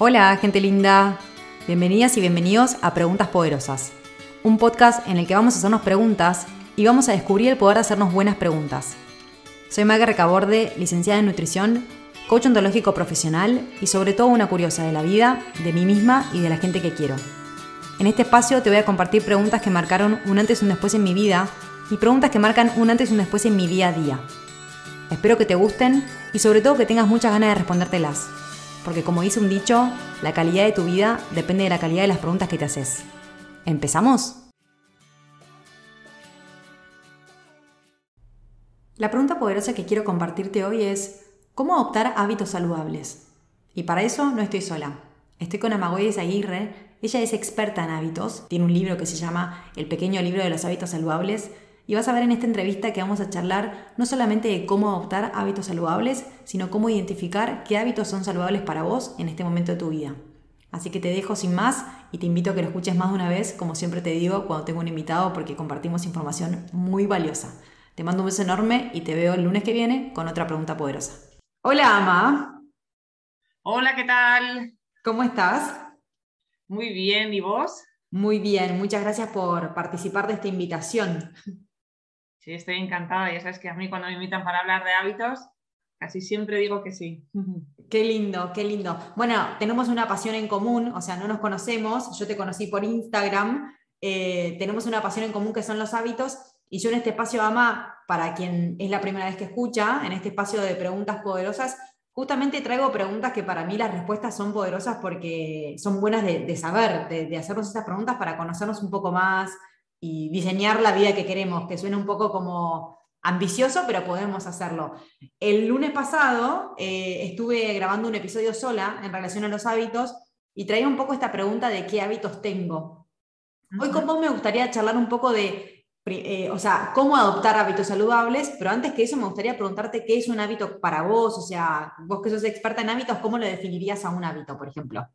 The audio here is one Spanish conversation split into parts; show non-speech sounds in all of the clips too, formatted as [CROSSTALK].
Hola, gente linda. Bienvenidas y bienvenidos a Preguntas Poderosas, un podcast en el que vamos a hacernos preguntas y vamos a descubrir el poder de hacernos buenas preguntas. Soy Maga Recaborde, licenciada en nutrición, coach ontológico profesional y sobre todo una curiosa de la vida, de mí misma y de la gente que quiero. En este espacio te voy a compartir preguntas que marcaron un antes y un después en mi vida y preguntas que marcan un antes y un después en mi día a día. Espero que te gusten y sobre todo que tengas muchas ganas de respondértelas, porque como dice un dicho, la calidad de tu vida depende de la calidad de las preguntas que te haces. ¿Empezamos? La pregunta poderosa que quiero compartirte hoy es, ¿cómo adoptar hábitos saludables? Y para eso no estoy sola. Estoy con Amagoyes Aguirre, ella es experta en hábitos, tiene un libro que se llama El pequeño libro de los hábitos saludables y vas a ver en esta entrevista que vamos a charlar no solamente de cómo adoptar hábitos saludables, sino cómo identificar qué hábitos son saludables para vos en este momento de tu vida. Así que te dejo sin más y te invito a que lo escuches más de una vez, como siempre te digo cuando tengo un invitado, porque compartimos información muy valiosa. Te mando un beso enorme y te veo el lunes que viene con otra pregunta poderosa. Hola, Ama. Hola, ¿qué tal? ¿Cómo estás? Muy bien, ¿y vos? Muy bien, muchas gracias por participar de esta invitación. Estoy encantada. Ya sabes que a mí cuando me invitan para hablar de hábitos, casi siempre digo que sí. [LAUGHS] Qué lindo, qué lindo. Bueno, tenemos una pasión en común, o sea, no nos conocemos, yo te conocí por Instagram, eh, tenemos una pasión en común que son los hábitos y yo en este espacio, Ama, para quien es la primera vez que escucha, en este espacio de preguntas poderosas, Justamente traigo preguntas que para mí las respuestas son poderosas porque son buenas de, saber, de, hacernos estas preguntas para conocernos un poco más y diseñar la vida que queremos, que suena un poco como ambicioso, pero podemos hacerlo. El lunes pasado eh, estuve grabando un episodio sola en relación a los hábitos y traía un poco esta pregunta de qué hábitos tengo. Hoy con vos me gustaría charlar un poco de eh, o sea, cómo adoptar hábitos saludables, pero antes que eso me gustaría preguntarte qué es un hábito para vos, o sea, vos que sos experta en hábitos, ¿cómo le definirías a un hábito, por ejemplo?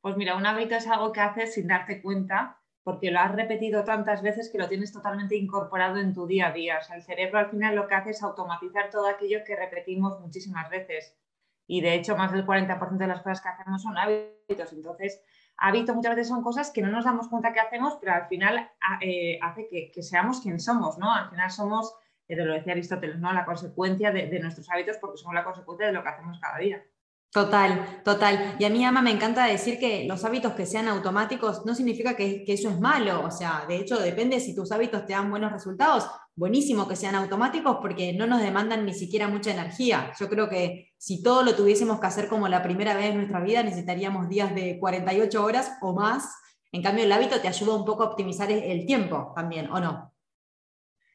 Pues mira, un hábito es algo que haces sin darte cuenta, porque lo has repetido tantas veces que lo tienes totalmente incorporado en tu día a día. O sea, el cerebro al final lo que hace es automatizar todo aquello que repetimos muchísimas veces. Y de hecho, más del 40% de las cosas que hacemos son hábitos. Entonces, hábito muchas veces son cosas que no nos damos cuenta que hacemos, pero al final eh, hace que, seamos quien somos, ¿no? Al final somos, eh, lo decía Aristóteles, ¿no? La consecuencia de, nuestros hábitos porque somos la consecuencia de lo que hacemos cada día. Total, total. Y a mí, Ama, me encanta decir que los hábitos que sean automáticos no significa que, que, eso es malo. O sea, de hecho, depende si tus hábitos te dan buenos resultados. Buenísimo que sean automáticos porque no nos demandan ni siquiera mucha energía. Yo creo que si todo lo tuviésemos que hacer como la primera vez en nuestra vida, necesitaríamos días de 48 horas o más. En cambio, el hábito te ayuda un poco a optimizar el tiempo también, ¿o no?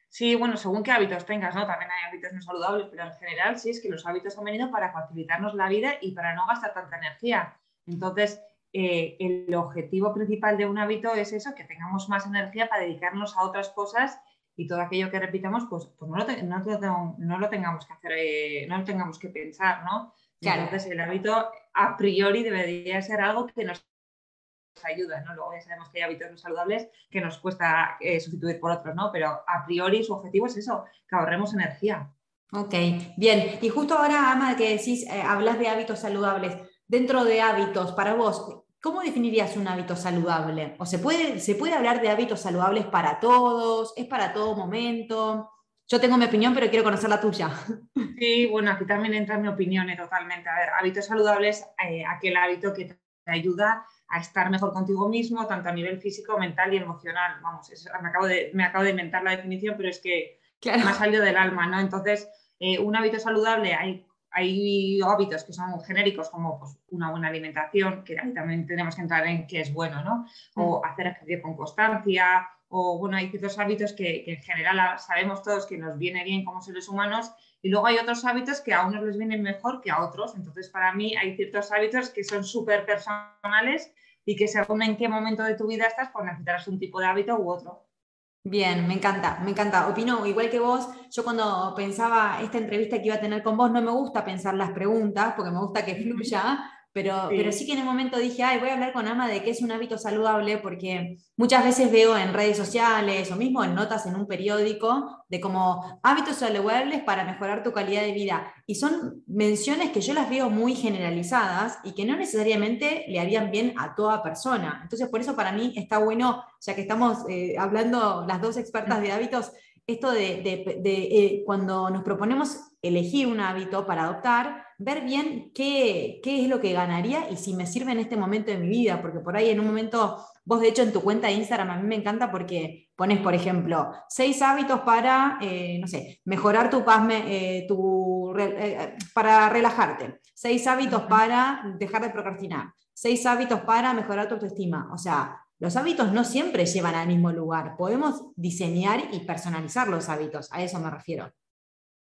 Sí, bueno, según qué hábitos tengas, ¿no? También hay hábitos no saludables, pero en general sí es que los hábitos han venido para facilitarnos la vida y para no gastar tanta energía. Entonces, eh, el objetivo principal de un hábito es eso, que tengamos más energía para dedicarnos a otras cosas y todo aquello que repitamos, pues, pues no, lo tengamos que hacer, eh, no lo tengamos que pensar, ¿no? Entonces, el hábito a priori debería ser algo que nos ayuda, ¿no? Luego ya sabemos que hay hábitos no saludables que nos cuesta eh, sustituir por otros, ¿no? Pero a priori su objetivo es eso, que ahorremos energía. Ok, bien. Y justo ahora, Ama, que decís, eh, hablas de hábitos saludables. Dentro de hábitos, para vos, ¿cómo definirías un hábito saludable? ¿O se puede, se puede hablar de hábitos saludables para todos? ¿Es para todo momento? Yo tengo mi opinión, pero quiero conocer la tuya. Sí, bueno, aquí también entra mi opinión eh, totalmente. A ver, hábitos saludables, aquel hábito que te ayuda a estar mejor contigo mismo, tanto a nivel físico, mental y emocional. Vamos, me, acabo de, me acabo de inventar la definición, pero es que me ha salido del alma, ¿no? Entonces, eh, un hábito saludable, hay, hay hábitos que son genéricos, como pues, una buena alimentación, que ahí también tenemos que entrar en qué es bueno, ¿no? O mm. hacer ejercicio con constancia, o bueno, hay ciertos hábitos que, que en general sabemos todos que nos viene bien como seres humanos y luego hay otros hábitos que a unos les vienen mejor que a otros. Entonces, para mí hay ciertos hábitos que son súper personales y que según en qué momento de tu vida estás, pues necesitarás un tipo de hábito u otro. Bien, me encanta, me encanta. Opino igual que vos, yo cuando pensaba esta entrevista que iba a tener con vos, no me gusta pensar las preguntas, porque me gusta que fluya, pero sí. pero sí que en un momento dije, ay, voy a hablar con Ama de qué es un hábito saludable, porque muchas veces veo en redes sociales o mismo en notas en un periódico de como hábitos saludables para mejorar tu calidad de vida. Y son menciones que yo las veo muy generalizadas y que no necesariamente le harían bien a toda persona. Entonces, por eso para mí está bueno, ya que estamos eh, hablando las dos expertas de hábitos, esto de, eh, cuando nos proponemos elegir un hábito para adoptar, ver bien qué, qué, es lo que ganaría y si me sirve en este momento de mi vida, porque por ahí en un momento, vos de hecho en tu cuenta de Instagram, a mí me encanta porque pones, por ejemplo, seis hábitos para, eh, no sé, mejorar tu paz, eh, tu, para relajarte, seis hábitos para dejar de procrastinar, seis hábitos para mejorar tu autoestima, o sea, los hábitos no siempre llevan al mismo lugar. Podemos diseñar y personalizar los hábitos, a eso me refiero.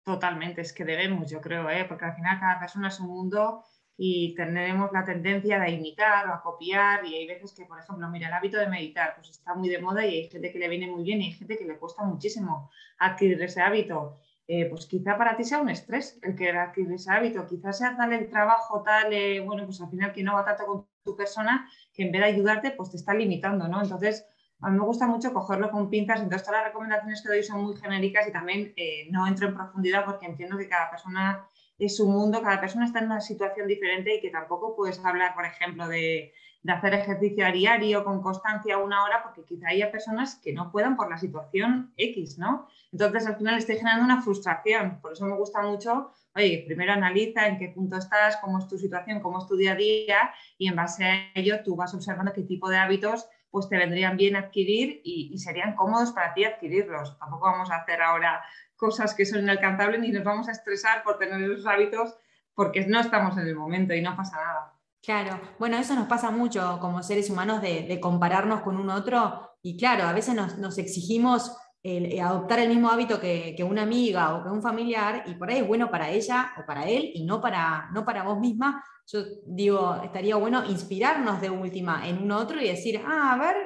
Totalmente, es que debemos, yo creo, ¿eh? porque al final cada persona es un mundo y tendremos la tendencia de imitar o a copiar y hay veces que, por ejemplo, mira, el hábito de meditar pues está muy de moda y hay gente que le viene muy bien y hay gente que le cuesta muchísimo adquirir ese hábito. Eh, pues quizá para ti sea un estrés el que adquirir ese hábito, quizás sea tal el trabajo, tal, eh, bueno, pues al final que no va tanto con tu persona, que en vez de ayudarte, pues te está limitando, ¿no? Entonces, a me gusta mucho cogerlo con pinzas, entonces todas las recomendaciones que doy son muy genéricas y también eh, no entro en profundidad porque entiendo que cada persona es su mundo, cada persona está en una situación diferente y que tampoco puedes hablar, por ejemplo, de, de hacer ejercicio a diario con constancia una hora, porque quizá haya personas que no puedan por la situación X, ¿no? Entonces al final estoy generando una frustración, por eso me gusta mucho oye, primero analiza en qué punto estás, cómo es tu situación, cómo es tu día a día y en base a ello tú vas observando qué tipo de hábitos pues te vendrían bien adquirir y, serían cómodos para ti adquirirlos. Tampoco vamos a hacer ahora cosas que son inalcanzables ni nos vamos a estresar por tener esos hábitos porque no estamos en el momento y no pasa nada. Claro, bueno, eso nos pasa mucho como seres humanos de, compararnos con un otro y claro, a veces nos, nos exigimos eh, adoptar el mismo hábito que, una amiga o que un familiar, y por ahí es bueno para ella o para él y no para, no para vos misma. Yo digo, estaría bueno inspirarnos de última en un otro y decir, ah, a ver,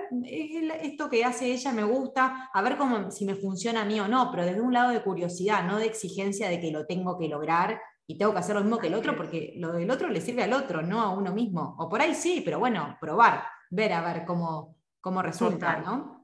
esto que hace ella me gusta, a ver cómo, si me funciona a mí o no, pero desde un lado de curiosidad, no de exigencia de que lo tengo que lograr y tengo que hacer lo mismo que el otro, porque lo del otro le sirve al otro, no a uno mismo. O por ahí sí, pero bueno, probar, ver a ver cómo, cómo resulta, ¿no?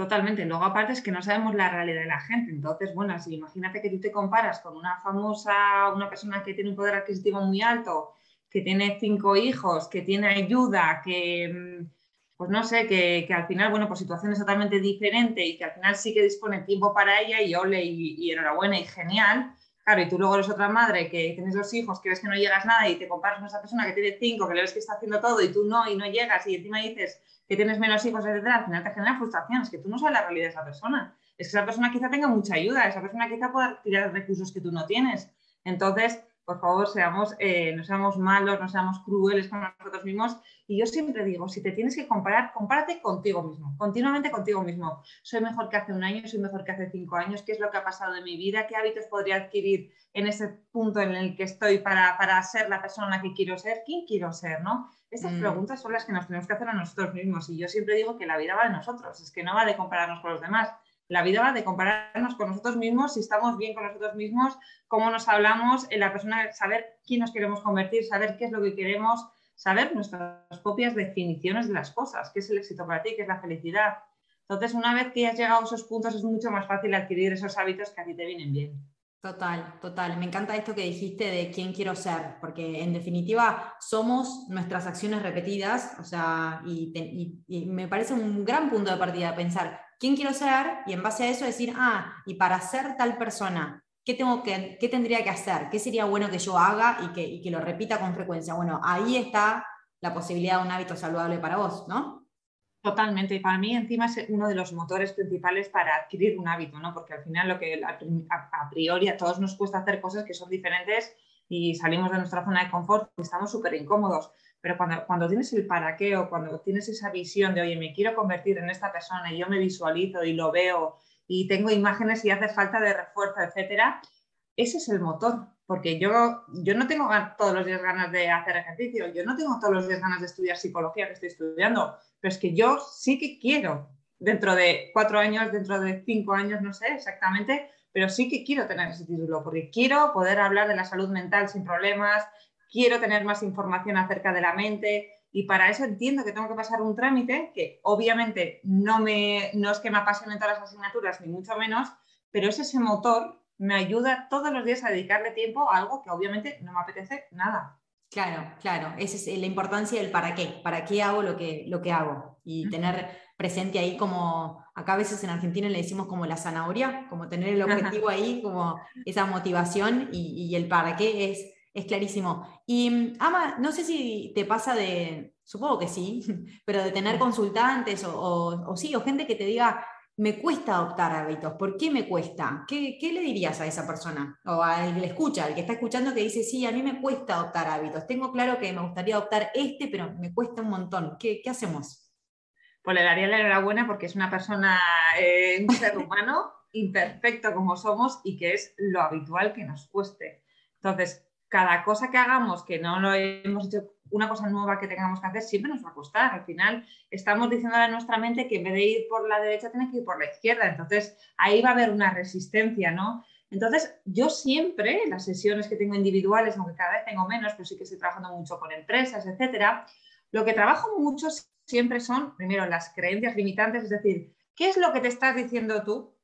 Totalmente. Luego, aparte, es que no sabemos la realidad de la gente. Entonces, bueno, si imagínate que tú te comparas con una famosa, una persona que tiene un poder adquisitivo muy alto, que tiene cinco hijos, que tiene ayuda, que, mm, pues no sé, que, al final, bueno, por situaciones totalmente diferentes y que al final sí que dispone tiempo para ella y ole y enhorabuena y genial. Claro, y tú luego eres otra madre que tienes dos hijos, que ves que no llegas nada y te comparas con esa persona que tiene cinco, que le ves que está haciendo todo y tú no, y no llegas y encima dices, que tienes menos hijos, etcétera, al final te genera frustración, es que tú no sabes la realidad de esa persona. Es que esa persona quizá tenga mucha ayuda, esa persona quizá pueda tirar recursos que tú no tienes. Entonces, por favor, seamos, eh, no seamos malos, no seamos crueles con nosotros mismos. Y yo siempre digo, si te tienes que comparar, compárate contigo mismo, continuamente contigo mismo. Soy mejor que hace un año, soy mejor que hace cinco años, ¿qué es lo que ha pasado en mi vida? ¿Qué hábitos podría adquirir en ese punto en el que estoy para, para ser la persona que quiero ser? ¿Quién quiero ser? ¿no? Estas mm. preguntas son las que nos tenemos que hacer a nosotros mismos y yo siempre digo que la vida va de nosotros, es que no va de compararnos con los demás, la vida va de compararnos con nosotros mismos, si estamos bien con nosotros mismos, cómo nos hablamos, en la persona, saber quién nos queremos convertir, saber qué es lo que queremos, saber nuestras propias definiciones de las cosas, qué es el éxito para ti, qué es la felicidad. Entonces, una vez que has llegado a esos puntos, es mucho más fácil adquirir esos hábitos que a ti te vienen bien. Total, total. Me encanta esto que dijiste de quién quiero ser, porque en definitiva somos nuestras acciones repetidas, o sea, y, me parece un gran punto de partida pensar quién quiero ser y en base a eso decir, ah, y para ser tal persona, ¿qué, tengo que, qué tendría que hacer? ¿Qué sería bueno que yo haga y que, y que lo repita con frecuencia? Bueno, ahí está la posibilidad de un hábito saludable para vos, ¿no? Totalmente, y para mí encima es uno de los motores principales para adquirir un hábito, ¿no? Porque al final lo que a, priori a todos nos cuesta hacer cosas que son diferentes y salimos de nuestra zona de confort y estamos súper incómodos. Pero cuando, cuando tienes el para qué o cuando tienes esa visión de, oye, me quiero convertir en esta persona y yo me visualizo y lo veo y tengo imágenes y hace falta de refuerzo, etcétera, ese es el motor. Porque yo, yo no tengo todos los días ganas de hacer ejercicio, yo no tengo todos los días ganas de estudiar psicología que estoy estudiando pero es que yo sí que quiero, dentro de cuatro años, dentro de cinco años, no sé exactamente, pero sí que quiero tener ese título, porque quiero poder hablar de la salud mental sin problemas, quiero tener más información acerca de la mente y para eso entiendo que tengo que pasar un trámite que obviamente no, me, no es que me apasionen todas las asignaturas, ni mucho menos, pero es ese motor me ayuda todos los días a dedicarle tiempo a algo que obviamente no me apetece nada. Claro, claro, esa es la importancia del para qué, para qué hago lo que, lo que hago y tener presente ahí como, acá a veces en Argentina le decimos como la zanahoria, como tener el objetivo ahí, como esa motivación y, el para qué es, es clarísimo. Y mm, Ama, no sé si te pasa de, supongo que sí, [LAUGHS] pero de tener consultantes o, o, o sí, o gente que te diga, me cuesta adoptar hábitos. ¿Por qué me cuesta? ¿Qué, le dirías a esa persona? O al que le escucha, al que está escuchando que dice, sí, a mí me cuesta adoptar hábitos. Tengo claro que me gustaría adoptar este, pero me cuesta un montón. ¿Qué, hacemos? Pues le daría la enhorabuena porque es una persona, eh, un ser humano [LAUGHS] imperfecto como somos y que es lo habitual que nos cueste. Entonces, cada cosa que hagamos que no lo hemos hecho una cosa nueva que tengamos que hacer siempre nos va a costar. Al final estamos diciendo a nuestra mente que en vez de ir por la derecha tiene que ir por la izquierda. Entonces ahí va a haber una resistencia, ¿no? Entonces yo siempre, las sesiones que tengo individuales, aunque cada vez tengo menos, pero sí que estoy trabajando mucho con empresas, etcétera, lo que trabajo mucho siempre son, primero, las creencias limitantes, es decir, ¿qué es lo que te estás diciendo tú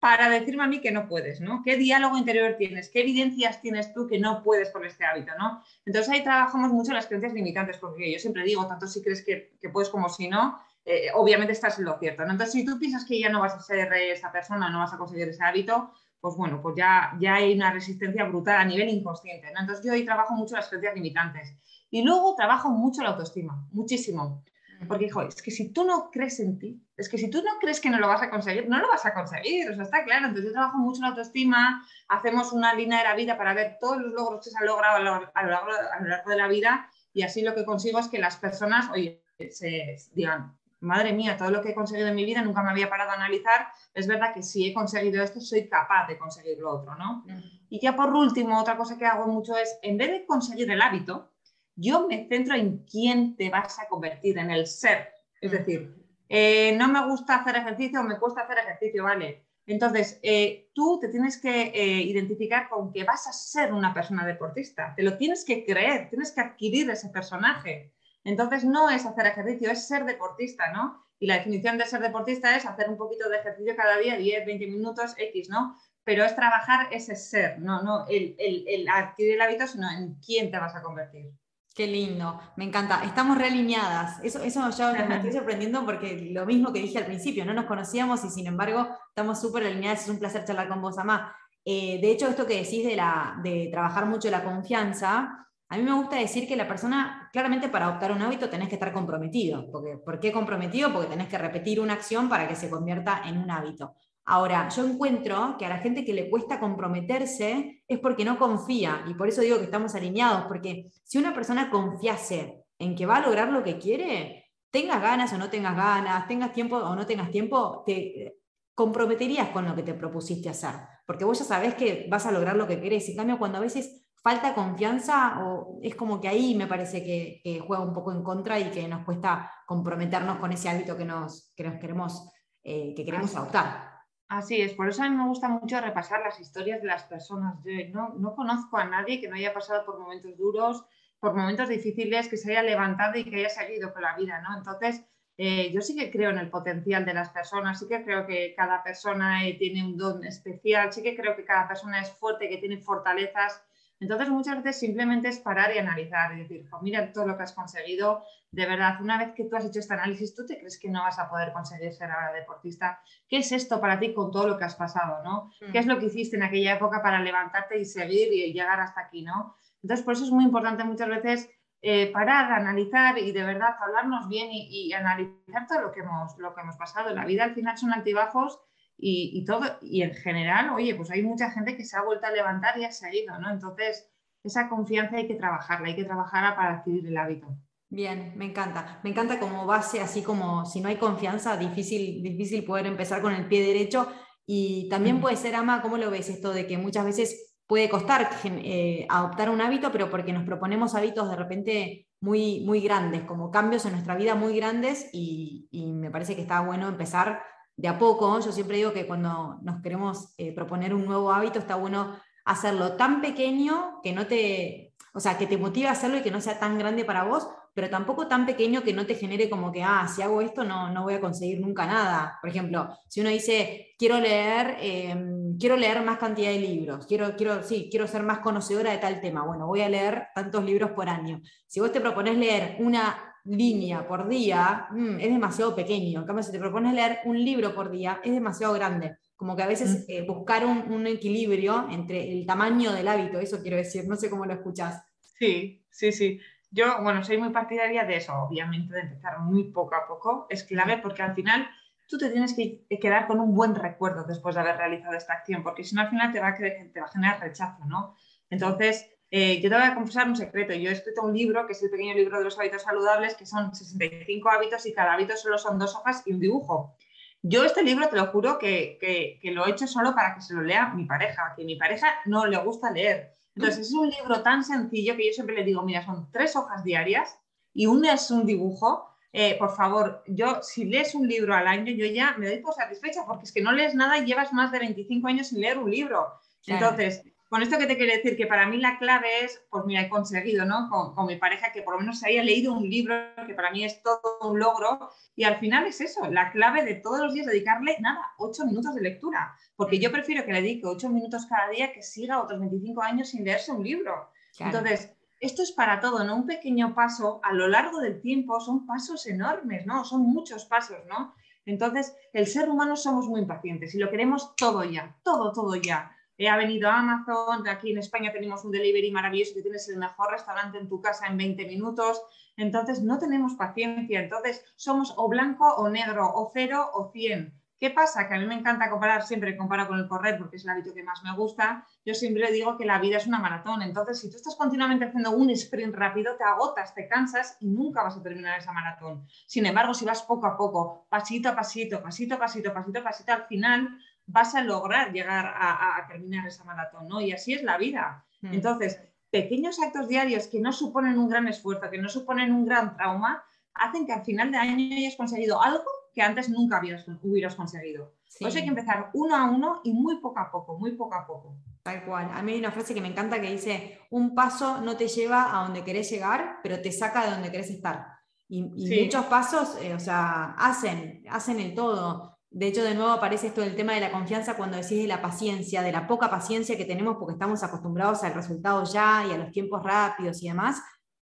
para decirme a mí que no puedes, ¿no? ¿Qué diálogo interior tienes? ¿Qué evidencias tienes tú que no puedes con este hábito, ¿no? Entonces ahí trabajamos mucho las creencias limitantes, porque yo siempre digo, tanto si crees que, puedes como si no, eh, obviamente estás en lo cierto, ¿no? Entonces si tú piensas que ya no vas a ser esa persona, no vas a conseguir ese hábito, pues bueno, pues ya, ya hay una resistencia brutal a nivel inconsciente, ¿no? Entonces yo ahí trabajo mucho las creencias limitantes. Y luego trabajo mucho la autoestima, muchísimo. Porque, hijo, es que si tú no crees en ti, es que si tú no crees que no lo vas a conseguir, no lo vas a conseguir, o sea, está claro. Entonces yo trabajo mucho en autoestima, hacemos una línea de la vida para ver todos los logros que se han logrado a lo, largo, a lo largo de la vida y así lo que consigo es que las personas, oye, se digan, madre mía, todo lo que he conseguido en mi vida nunca me había parado a analizar, es verdad que si he conseguido esto, soy capaz de conseguir lo otro, ¿no? Y ya por último, otra cosa que hago mucho es, en vez de conseguir el hábito, yo me centro en quién te vas a convertir, en el ser. Es decir, eh, no me gusta hacer ejercicio, me cuesta hacer ejercicio, ¿vale? Entonces, eh, tú te tienes que eh, identificar con que vas a ser una persona deportista, te lo tienes que creer, tienes que adquirir ese personaje. Entonces, no es hacer ejercicio, es ser deportista, ¿no? Y la definición de ser deportista es hacer un poquito de ejercicio cada día, 10, 20 minutos, X, ¿no? Pero es trabajar ese ser, no, no el, el adquirir el hábito, sino en quién te vas a convertir. Qué lindo, me encanta. Estamos realineadas. Eso, eso yo me estoy sorprendiendo porque lo mismo que dije al principio, no nos conocíamos y sin embargo estamos súper alineadas. Es un placer charlar con vos, Amá. Eh, de hecho, esto que decís de, la, de trabajar mucho la confianza, a mí me gusta decir que la persona, claramente para adoptar un hábito tenés que estar comprometido. Porque, ¿Por qué comprometido? Porque tenés que repetir una acción para que se convierta en un hábito. Ahora, yo encuentro que a la gente que le cuesta comprometerse es porque no confía, y por eso digo que estamos alineados, porque si una persona confiase en que va a lograr lo que quiere, tengas ganas o no tengas ganas, tengas tiempo o no tengas tiempo, te comprometerías con lo que te propusiste hacer, porque vos ya sabés que vas a lograr lo que querés. En cambio, cuando a veces falta confianza, o es como que ahí me parece que, juega un poco en contra y que nos cuesta comprometernos con ese hábito que nos, que nos queremos, eh, que queremos adoptar. Así es, por eso a mí me gusta mucho repasar las historias de las personas. Yo no, no, conozco a nadie que no haya pasado por momentos duros, por momentos difíciles, que se haya levantado y que haya seguido con la vida, ¿no? Entonces, eh, yo sí que creo en el potencial de las personas, sí que creo que cada persona eh, tiene un don especial, sí que creo que cada persona es fuerte, que tiene fortalezas entonces, muchas veces simplemente es parar y analizar y decir, mira todo lo que has conseguido, de verdad, una vez que tú has hecho este análisis, ¿tú te crees que no vas a poder conseguir ser ahora deportista? ¿Qué es esto para ti con todo lo que has pasado? ¿no? Mm. ¿Qué es lo que hiciste en aquella época para levantarte y seguir y llegar hasta aquí? ¿no? Entonces, por eso es muy importante muchas veces eh, parar, analizar y de verdad hablarnos bien y, y, analizar todo lo que, hemos, lo que hemos pasado. La vida al final son altibajos y, todo, y en general, oye, pues hay mucha gente que se ha vuelto a levantar y ha seguido, ¿no? Entonces, esa confianza hay que trabajarla, hay que trabajarla para adquirir el hábito. Bien, me encanta. Me encanta como base, así como si no hay confianza, difícil, difícil poder empezar con el pie derecho. Y también puede ser, Ama, ¿cómo lo ves esto de que muchas veces puede costar eh, adoptar un hábito, pero porque nos proponemos hábitos de repente muy, muy grandes, como cambios en nuestra vida muy grandes y, y me parece que está bueno empezar de a poco. Yo siempre digo que cuando nos queremos eh, proponer un nuevo hábito está bueno hacerlo tan pequeño que no te... o sea, que te motive a hacerlo y que no sea tan grande para vos, pero tampoco tan pequeño que no te genere como que, ah, si hago esto no, no voy a conseguir nunca nada. Por ejemplo, si uno dice, quiero leer, em, quiero leer más cantidad de libros, quiero, quiero, sí, quiero ser más conocedora de tal tema, bueno, voy a leer tantos libros por año. Si vos te propones leer una línea por día, mm, es demasiado pequeño. En cambio, si te propones leer un libro por día, es demasiado grande. Como que a veces mm. eh, buscar un, equilibrio entre el tamaño del hábito, eso quiero decir, no sé cómo lo escuchás. Sí, sí, sí. Yo, bueno, soy muy partidaria de eso, obviamente, de empezar muy poco a poco. Es clave mm. porque al final tú te tienes que quedar con un buen recuerdo después de haber realizado esta acción, porque si no, al final te va a, te va a generar rechazo, ¿no? Entonces, eh, yo te voy a confesar un secreto. Yo he escrito un libro, que es el pequeño libro de los hábitos saludables, que son 65 hábitos y cada hábito solo son dos hojas y un dibujo. Yo este libro te lo juro que, que, lo he hecho solo para que se lo lea mi pareja, que mi pareja no le gusta leer. Entonces es un libro tan sencillo que yo siempre le digo, mira, son tres hojas diarias y un es un dibujo. Eh, por favor, yo si lees un libro al año, yo ya me doy por satisfecha porque es que no lees nada y llevas más de 25 años sin leer un libro. Entonces, con esto que te quiero decir, que para mí la clave es, pues mira, he conseguido, ¿no? Con, mi pareja que por lo menos se haya leído un libro, que para mí es todo un logro, y al final es eso, la clave de todos los días dedicarle, nada, ocho minutos de lectura, porque yo prefiero que le dedique ocho minutos cada día que siga otros 25 años sin leerse un libro. Entonces, esto es para todo, ¿no? Un pequeño paso a lo largo del tiempo son pasos enormes, ¿no? Son muchos pasos, ¿no? Entonces, el ser humano somos muy impacientes y lo queremos todo ya, todo, todo ya ha venido Amazon, aquí en España tenemos un delivery maravilloso que tienes el mejor restaurante en tu casa en 20 minutos, entonces no tenemos paciencia, entonces somos o blanco o negro, o cero o 100. ¿Qué pasa? Que a mí me encanta comparar, siempre comparo con el correr porque es el hábito que más me gusta. Yo siempre digo que la vida es una maratón. Entonces, si tú estás continuamente haciendo un sprint rápido, te agotas, te cansas y nunca vas a terminar esa maratón. Sin embargo, si vas poco a poco, pasito a pasito, pasito a pasito, pasito a pasito, al final vas a lograr llegar a, terminar esa maratón, ¿no? Y así es la vida. Mm. Entonces, pequeños actos diarios que no suponen un gran esfuerzo, que no suponen un gran trauma, hacen que al final de año hayas conseguido algo que antes nunca hubieras conseguido. Por eso hay que empezar uno a uno y muy poco a poco, muy poco a poco. Tal cual. A mí hay una frase que me encanta que dice, un paso no te lleva a donde querés llegar, pero te saca de donde querés estar. Y, muchos pasos, eh, o sea, hacen, hacen el todo. De hecho, de nuevo aparece esto del tema de la confianza cuando decís de la paciencia, de la poca paciencia que tenemos porque estamos acostumbrados al resultado ya y a los tiempos rápidos y demás.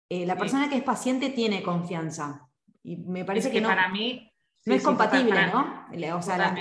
Eh, la persona que es paciente tiene confianza. Y me parece que, para mí no es compatible, ¿no? O sea, la,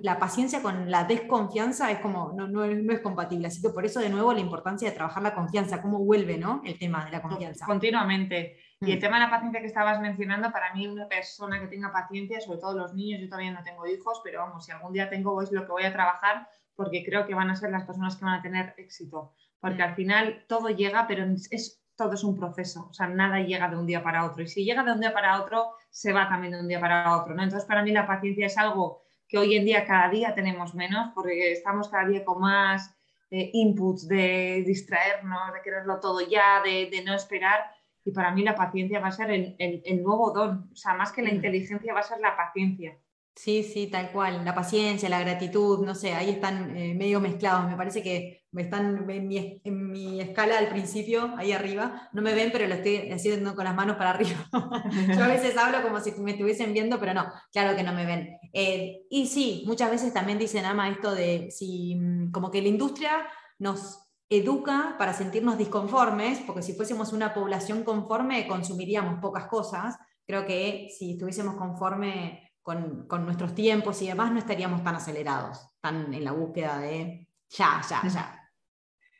la, paciencia con la desconfianza es como, no, no, no, es compatible. Así que por eso, de nuevo, la importancia de trabajar la confianza, cómo vuelve, ¿no? El tema de la confianza. Continuamente. Y el mm. tema de la paciencia que estabas mencionando, para mí una persona que tenga paciencia, sobre todo los niños, yo todavía no tengo hijos, pero vamos, si algún día tengo, es lo que voy a trabajar porque creo que van a ser las personas que van a tener éxito. Porque mm. al final todo llega, pero es, todo es un proceso, o sea, nada llega de un día para otro. Y si llega de un día para otro, se va también de un día para otro. ¿no? Entonces, para mí la paciencia es algo que hoy en día cada día tenemos menos, porque estamos cada día con más eh, inputs de distraernos, de quererlo todo ya, de, de no esperar y para mí la paciencia va a ser el, nuevo don, o sea, más que la mm. inteligencia va a ser la paciencia. Sí, sí, tal cual. La paciencia, la gratitud, no sé, ahí están eh, medio mezclados. Me parece que están en mi, en mi, escala al principio, ahí arriba. No me ven, pero lo estoy haciendo con las manos para arriba. [LAUGHS] Yo a veces hablo como si me estuviesen viendo, pero no, claro que no me ven. Eh, y sí, muchas veces también dicen, Ama, esto de si, mm, como que la industria nos educa para sentirnos disconformes, porque si fuésemos una población conforme consumiríamos pocas cosas. Creo que si estuviésemos conforme con, nuestros tiempos y demás, no estaríamos tan acelerados, tan en la búsqueda de ya, ya, ya.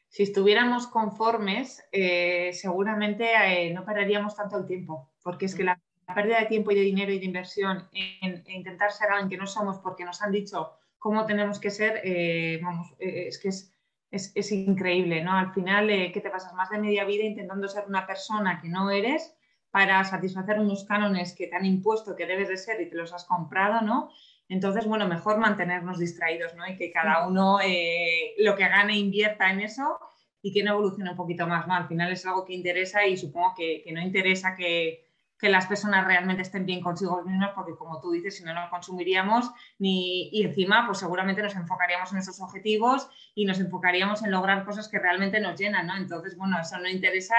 Si estuviéramos conformes, eh, seguramente eh, no pararíamos tanto el tiempo, porque es que la, pérdida de tiempo y de dinero y de inversión en, intentar ser alguien que no somos porque nos han dicho cómo tenemos que ser, eh, vamos, es que es, es, increíble, ¿no? Al final, eh, que te pasas más de media vida intentando ser una persona que no eres para satisfacer unos cánones que te han impuesto que debes de ser y te los has comprado, ¿no? Entonces, bueno, mejor mantenernos distraídos, ¿no? Y que cada uno eh, lo que gane invierta en eso y que no evolucione un poquito más, ¿no? Al final es algo que interesa y supongo que, no interesa que, que las personas realmente estén bien consigo mismas, porque como tú dices, si no, no consumiríamos ni, y encima, pues seguramente nos enfocaríamos en esos objetivos y nos enfocaríamos en lograr cosas que realmente nos llenan, ¿no? Entonces, bueno, eso no interesa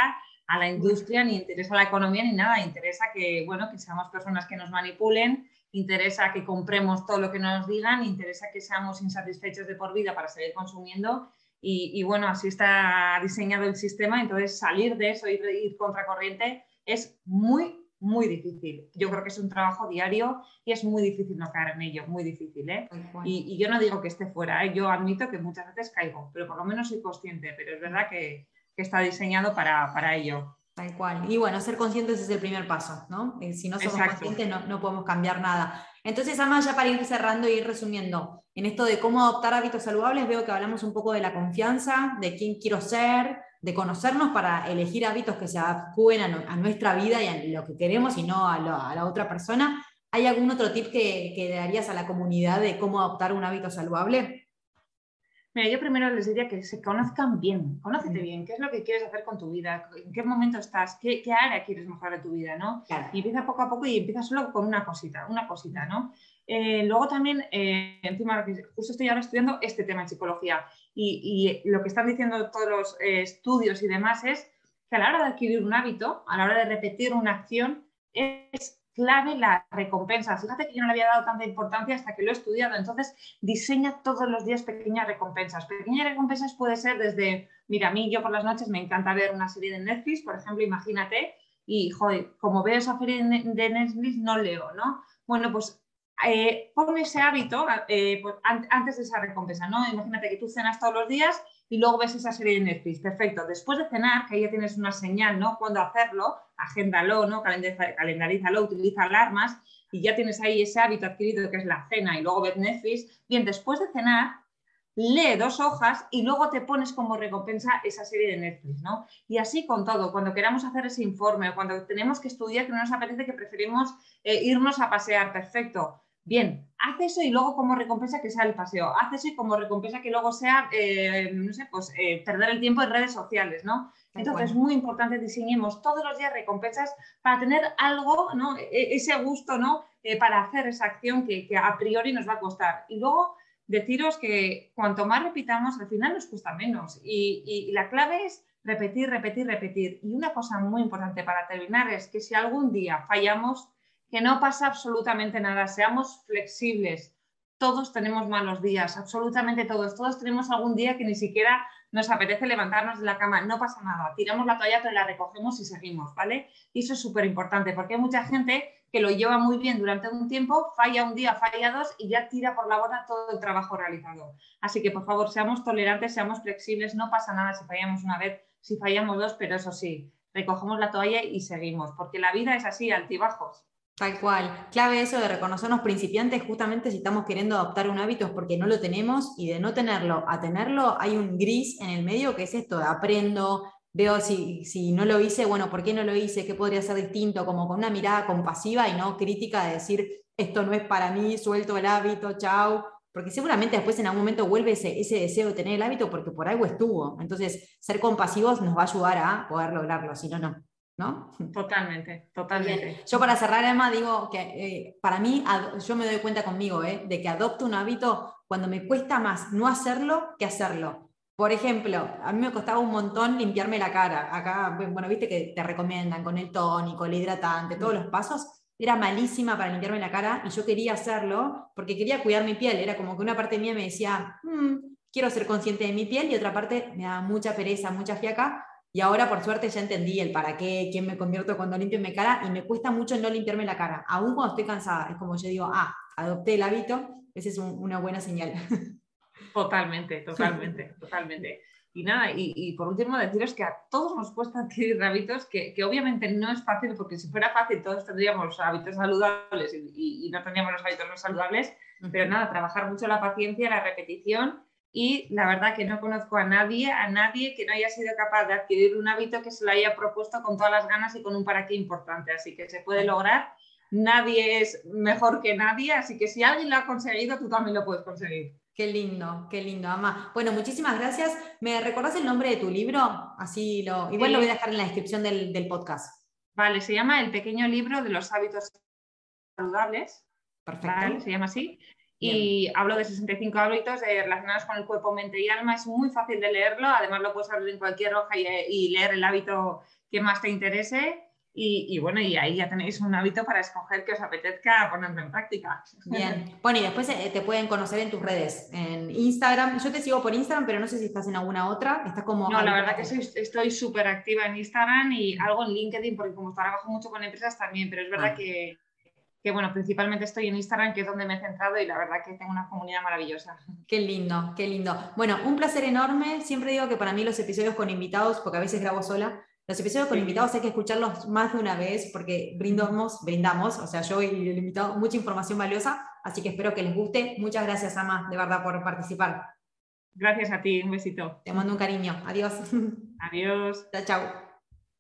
a la industria, ni interesa a la economía, ni nada, interesa que, bueno, que seamos personas que nos manipulen, interesa que compremos todo lo que nos digan, interesa que seamos insatisfechos de por vida para seguir consumiendo. Y, bueno, así está diseñado el sistema, entonces salir de eso y ir contracorriente es muy, muy difícil. Yo creo que es un trabajo diario y es muy difícil no caer en ello, muy difícil. ¿eh? Y, yo no digo que esté fuera, ¿eh? yo admito que muchas veces caigo, pero por lo menos soy consciente, pero es verdad que, está diseñado para, ello. Tal cual. Y bueno, ser conscientes es el primer paso, ¿no? Eh, si no somos conscientes no, no, podemos cambiar nada. Entonces, además, ya para ir cerrando y ir resumiendo, en esto de cómo adoptar hábitos saludables, veo que hablamos un poco de la confianza, de quién quiero ser, de conocernos para elegir hábitos que se adecúen a, nuestra vida y a lo que queremos y no a, la otra persona. ¿Hay algún otro tip que, que darías a la comunidad de cómo adoptar un hábito saludable? Mira, yo primero les diría que se conozcan bien, conócete bien, qué es lo que quieres hacer con tu vida, en qué momento estás, qué, qué área quieres mejorar de tu vida, ¿no? Y empieza poco a poco y empieza solo con una cosita, una cosita, ¿no? Eh, luego también, eh, encima, justo estoy ahora estudiando este tema en psicología y, lo que están diciendo todos los eh, estudios y demás es que a la hora de adquirir un hábito, a la hora de repetir una acción, es clave la recompensa. Fíjate que yo no le había dado tanta importancia hasta que lo he estudiado. Entonces, diseña todos los días pequeñas recompensas. Pequeñas recompensas puede ser desde, mira, a mí yo por las noches me encanta ver una serie de Netflix, por ejemplo, imagínate, y joder, como veo esa serie de Netflix no leo, ¿no? Bueno, pues eh, pon ese hábito eh, pues, antes de esa recompensa, ¿no? Imagínate que tú cenas todos los días y luego ves esa serie de Netflix. Perfecto. Después de cenar, que ahí ya tienes una señal, ¿no? Cuando hacerlo, agéndalo, ¿no? Calendarízalo, utiliza alarmas y ya tienes ahí ese hábito adquirido que es la cena y luego ves Netflix. Bien, después de cenar, lee dos hojas y luego te pones como recompensa esa serie de Netflix, ¿no? Y así con todo, cuando queramos hacer ese informe, cuando tenemos que estudiar, que no nos apetece, que preferimos eh, irnos a pasear, perfecto Bien, haz eso y luego como recompensa que sea el paseo, haz eso y como recompensa que luego sea, eh, no sé, pues eh, perder el tiempo en redes sociales, ¿no? Entonces es muy importante diseñemos todos los días recompensas para tener algo, ¿no? E, ese gusto, ¿no? Eh, para hacer esa acción que, a priori nos va a costar. Y luego deciros que cuanto más repitamos, al final nos cuesta menos. y la clave es repetir, repetir, repetir. Y una cosa muy importante para terminar es que si algún día fallamos, que no pasa absolutamente nada, seamos flexibles. Todos tenemos malos días, absolutamente todos. Todos tenemos algún día que ni siquiera nos apetece levantarnos de la cama, no pasa nada. Tiramos la toalla, pero la recogemos y seguimos, ¿vale? Y eso es súper importante porque hay mucha gente que lo lleva muy bien durante un tiempo, falla un día, falla dos y ya tira por la borda todo el trabajo realizado. Así que por favor, seamos tolerantes, seamos flexibles, no pasa nada si fallamos una vez, si fallamos dos, pero eso sí, recogemos la toalla y seguimos, porque la vida es así, altibajos. Tal cual. Clave eso de reconocernos principiantes, justamente si estamos queriendo adoptar un hábito es porque no lo tenemos y de no tenerlo a tenerlo hay un gris en el medio que es esto aprendo, veo si, si no lo hice, bueno, ¿por qué no lo hice? ¿Qué podría ser distinto? Como con una mirada compasiva y no crítica de decir, esto no es para mí, suelto el hábito, chao. Porque seguramente después en algún momento vuelve ese, ese deseo de tener el hábito porque por algo estuvo. Entonces, ser compasivos nos va a ayudar a poder lograrlo, si no, no. ¿No? Totalmente, totalmente. Yo para cerrar, Emma, digo que eh, para mí, yo me doy cuenta conmigo, ¿eh? de que adopto un hábito cuando me cuesta más no hacerlo que hacerlo. Por ejemplo, a mí me costaba un montón limpiarme la cara. Acá, bueno, viste que te recomiendan con el tónico, el hidratante, todos los pasos. Era malísima para limpiarme la cara y yo quería hacerlo porque quería cuidar mi piel. Era como que una parte mía me decía, mm, quiero ser consciente de mi piel y otra parte me daba mucha pereza, mucha fiaca y ahora, por suerte, ya entendí el para qué, quién me convierto cuando limpio mi cara y me cuesta mucho no limpiarme la cara, aún cuando estoy cansada. Es como yo digo, ah, adopté el hábito, esa es una buena señal. [LAUGHS] Totalmente, totalmente, [LAUGHS] totalmente. Y nada, y, por último deciros que a todos nos cuesta adquirir hábitos, que, que, obviamente no es fácil, porque si fuera fácil todos tendríamos hábitos saludables y, y no tendríamos los hábitos no saludables, pero nada, trabajar mucho la paciencia, la repetición y la verdad que no conozco a nadie, a nadie que no haya sido capaz de adquirir un hábito que se lo haya propuesto con todas las ganas y con un para qué importante. Así que se puede lograr. Nadie es mejor que nadie, así que si alguien lo ha conseguido, tú también lo puedes conseguir. Qué lindo, qué lindo, Ama. Bueno, muchísimas gracias. ¿Me recordás el nombre de tu libro? Así lo. Igual lo voy a dejar en la descripción del, del podcast. Vale, se llama El pequeño libro de los hábitos saludables. Perfecto. Se llama así. Y hablo de 65 hábitos relacionados con el cuerpo, mente y alma. Es muy fácil de leerlo. Además, lo puedes abrir en cualquier hoja y leer el hábito que más te interese. Y, bueno, y ahí ya tenéis un hábito para escoger que os apetezca ponerlo en práctica. Bien. [LAUGHS] Bueno, y después eh, te pueden conocer en tus redes, en Instagram. Yo te sigo por Instagram, pero no sé si estás en alguna otra. Estás como. No, la verdad que estoy súper activa en Instagram y algo en LinkedIn, porque como trabajo mucho con empresas también, pero es verdad ah. que, que, bueno, principalmente estoy en Instagram, que es donde me he centrado y la verdad que tengo una comunidad maravillosa. [LAUGHS] Qué lindo, qué lindo. Bueno, un placer enorme. Siempre digo que para mí los episodios con invitados, porque a veces grabo sola, los episodios con invitados hay que escucharlos más de una vez porque brindamos, brindamos, o sea, yo y el invitado, mucha información valiosa, así que espero que les guste. Muchas gracias, Ama, de verdad, por participar. Gracias a ti, un besito. Te mando un cariño. Adiós. [LAUGHS] Adiós. chao, chao.